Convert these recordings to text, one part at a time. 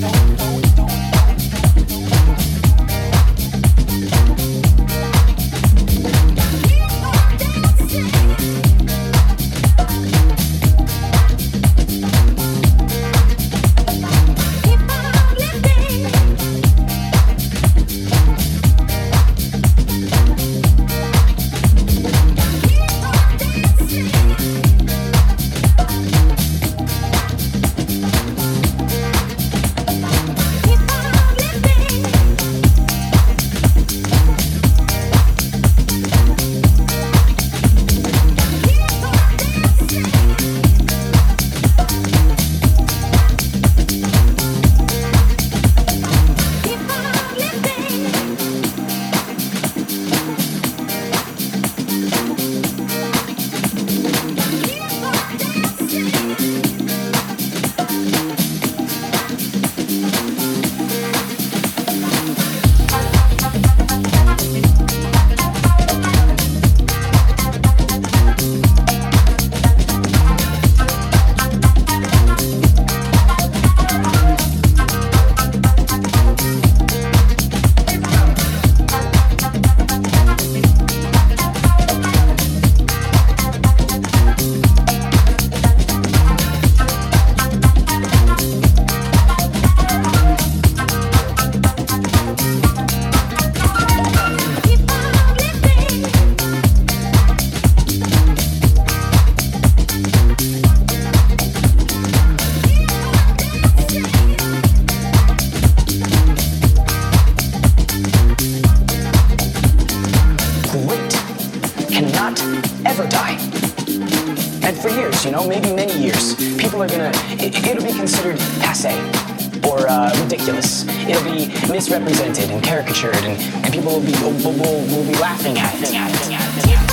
Don't, don't, don't. know, maybe many years, people are gonna, it, will be considered passe or uh, ridiculous. It'll be misrepresented and caricatured, and, and people will be, will, will, will be laughing at it.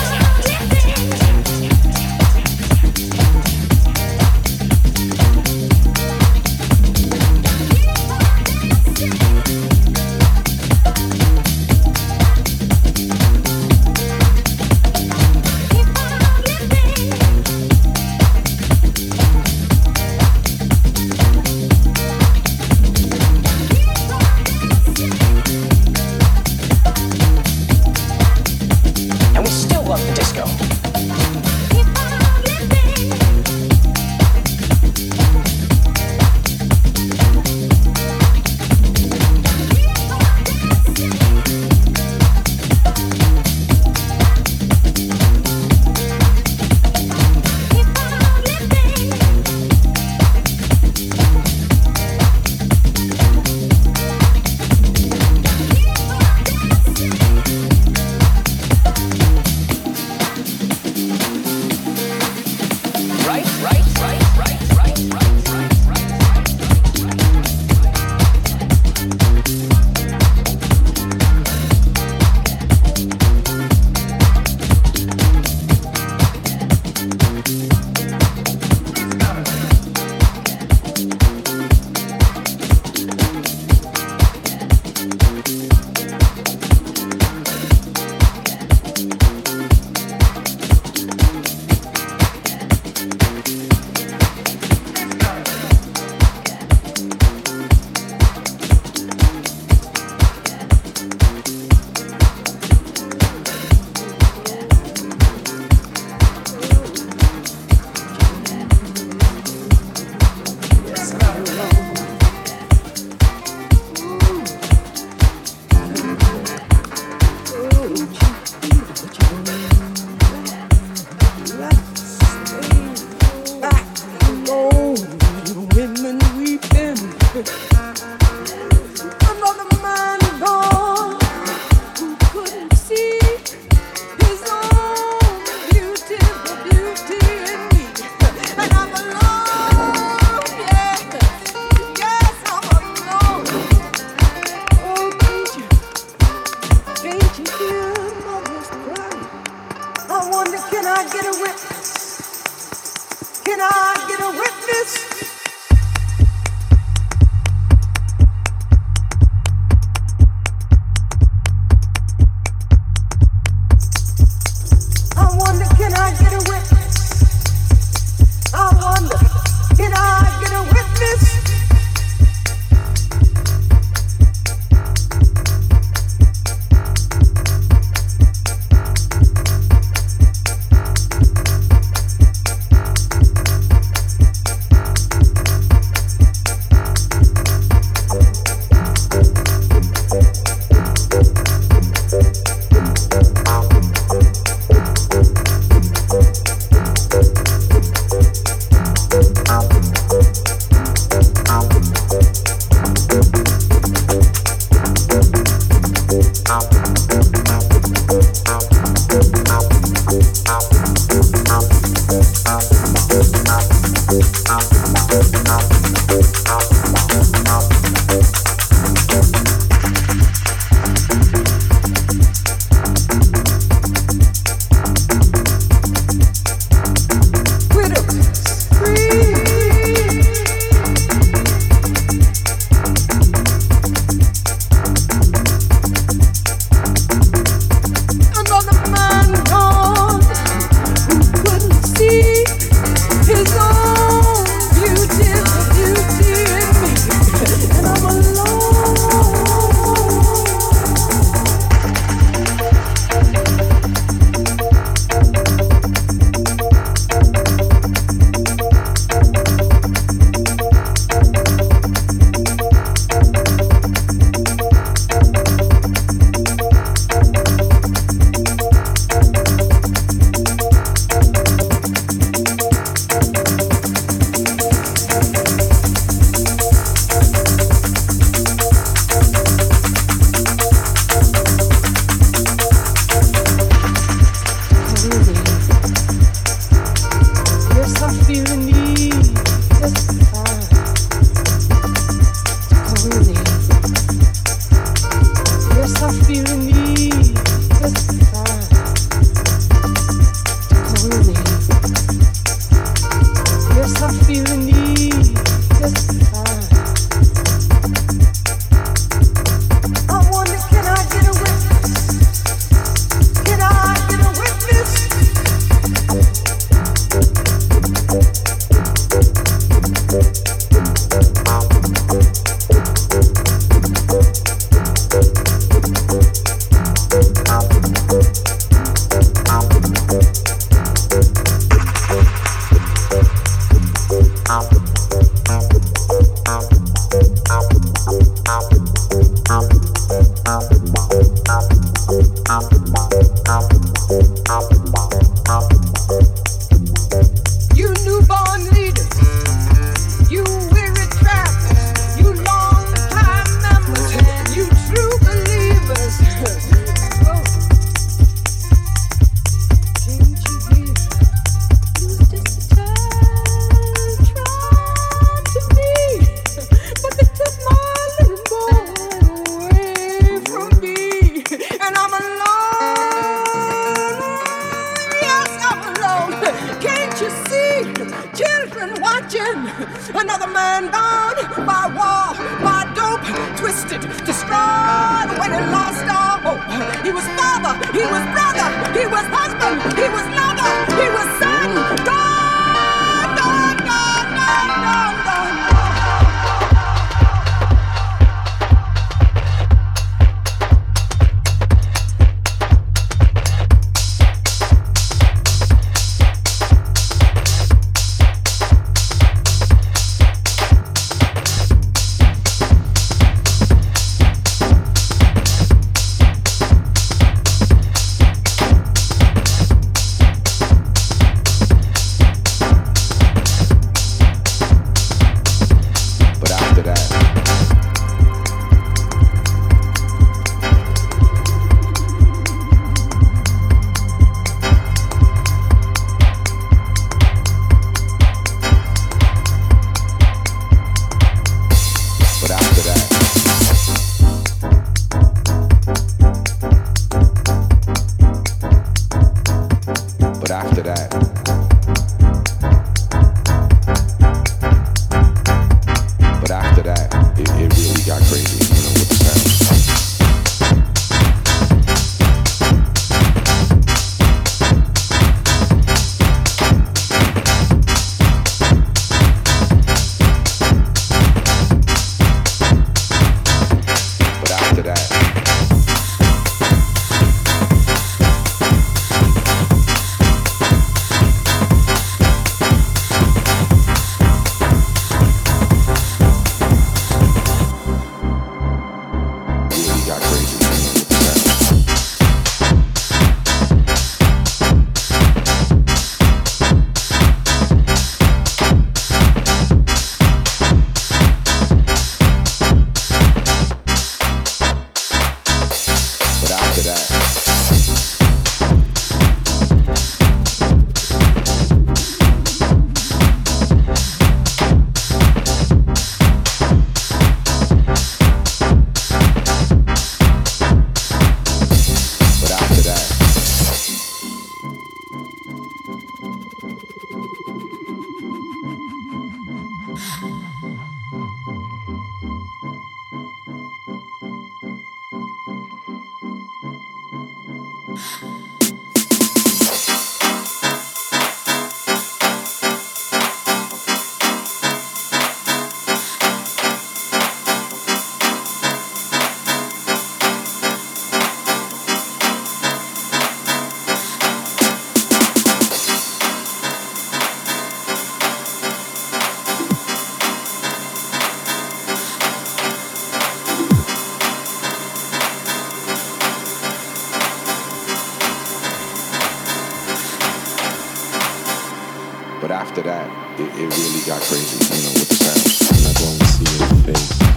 But after that, it, it really got crazy, you know, with the sound. I'm see face.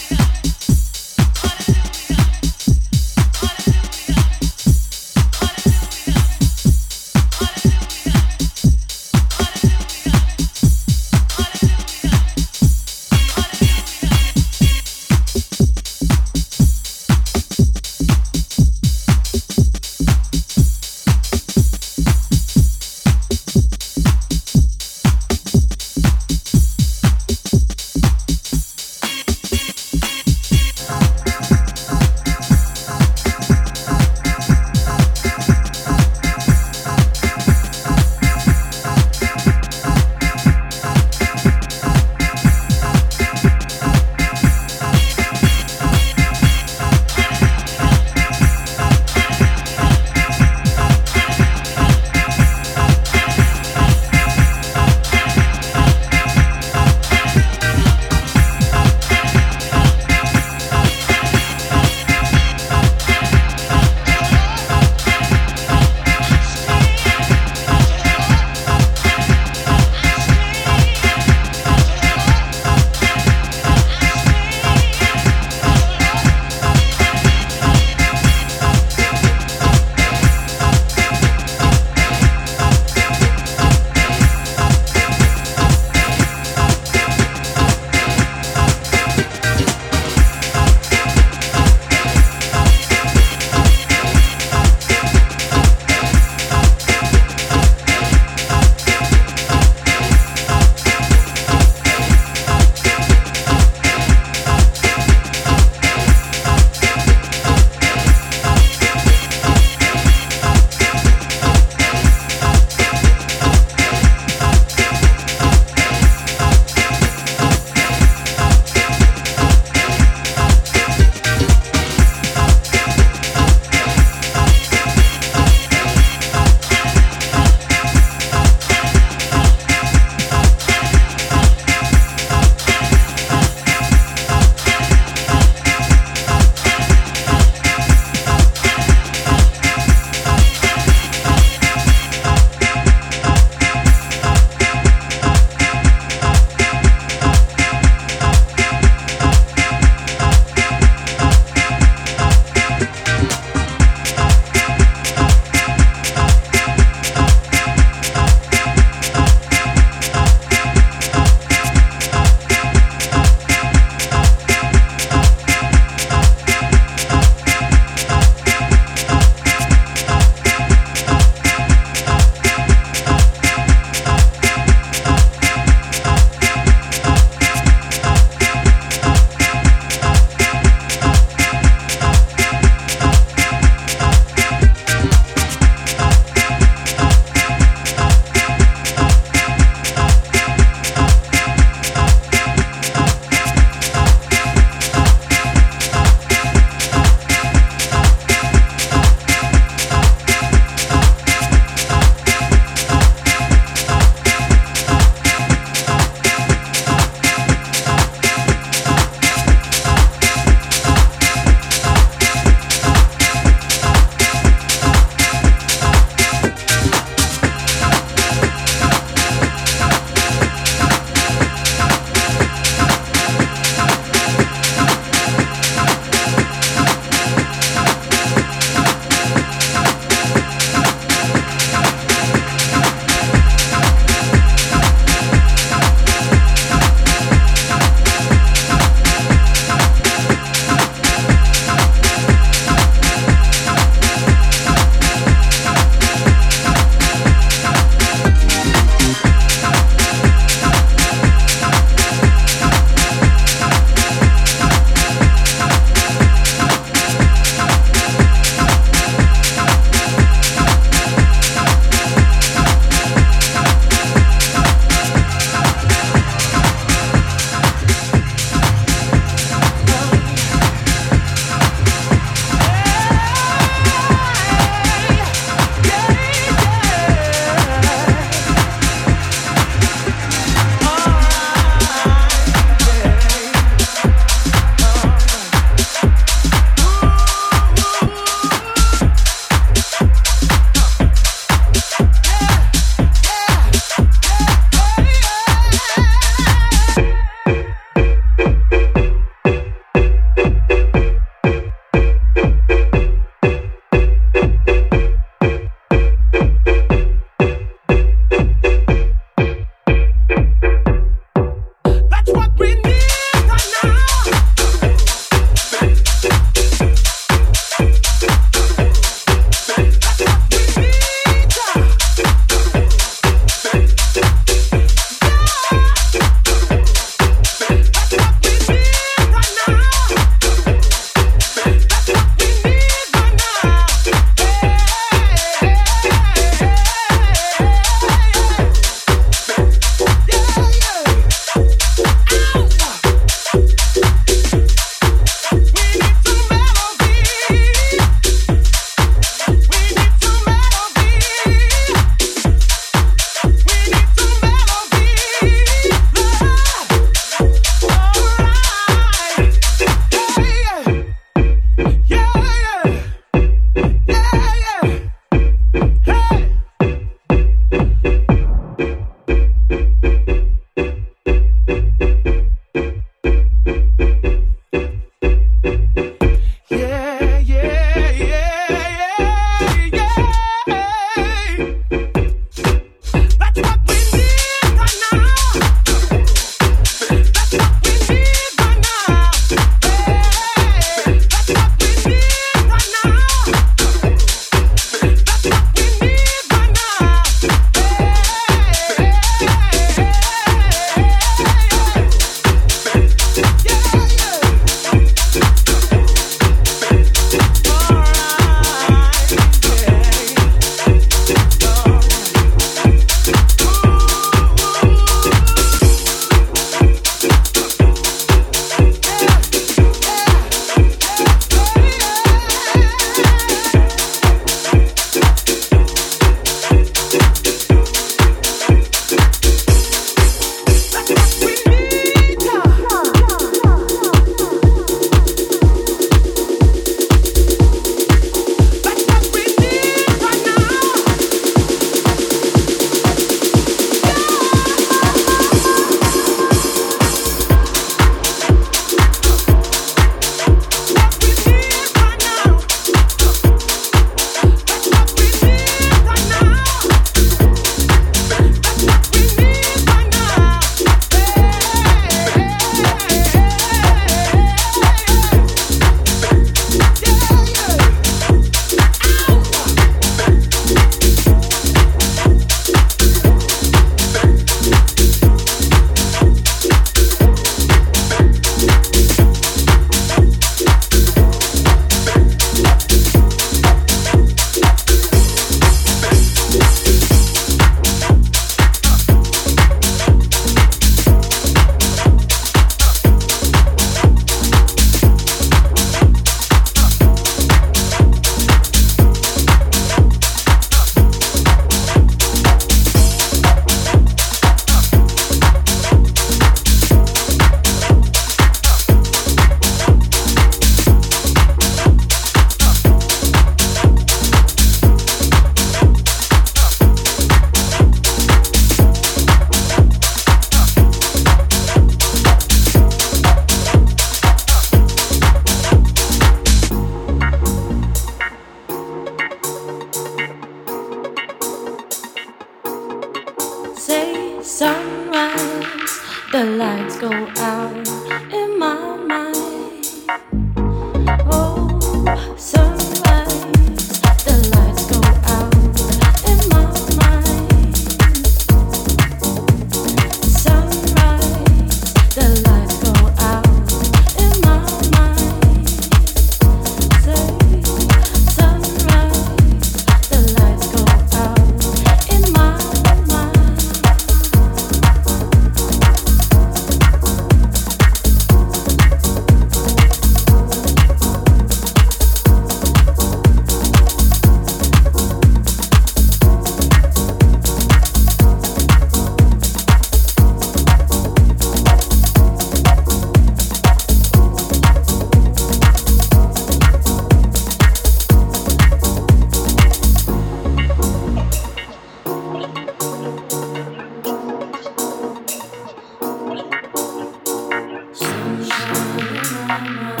I know.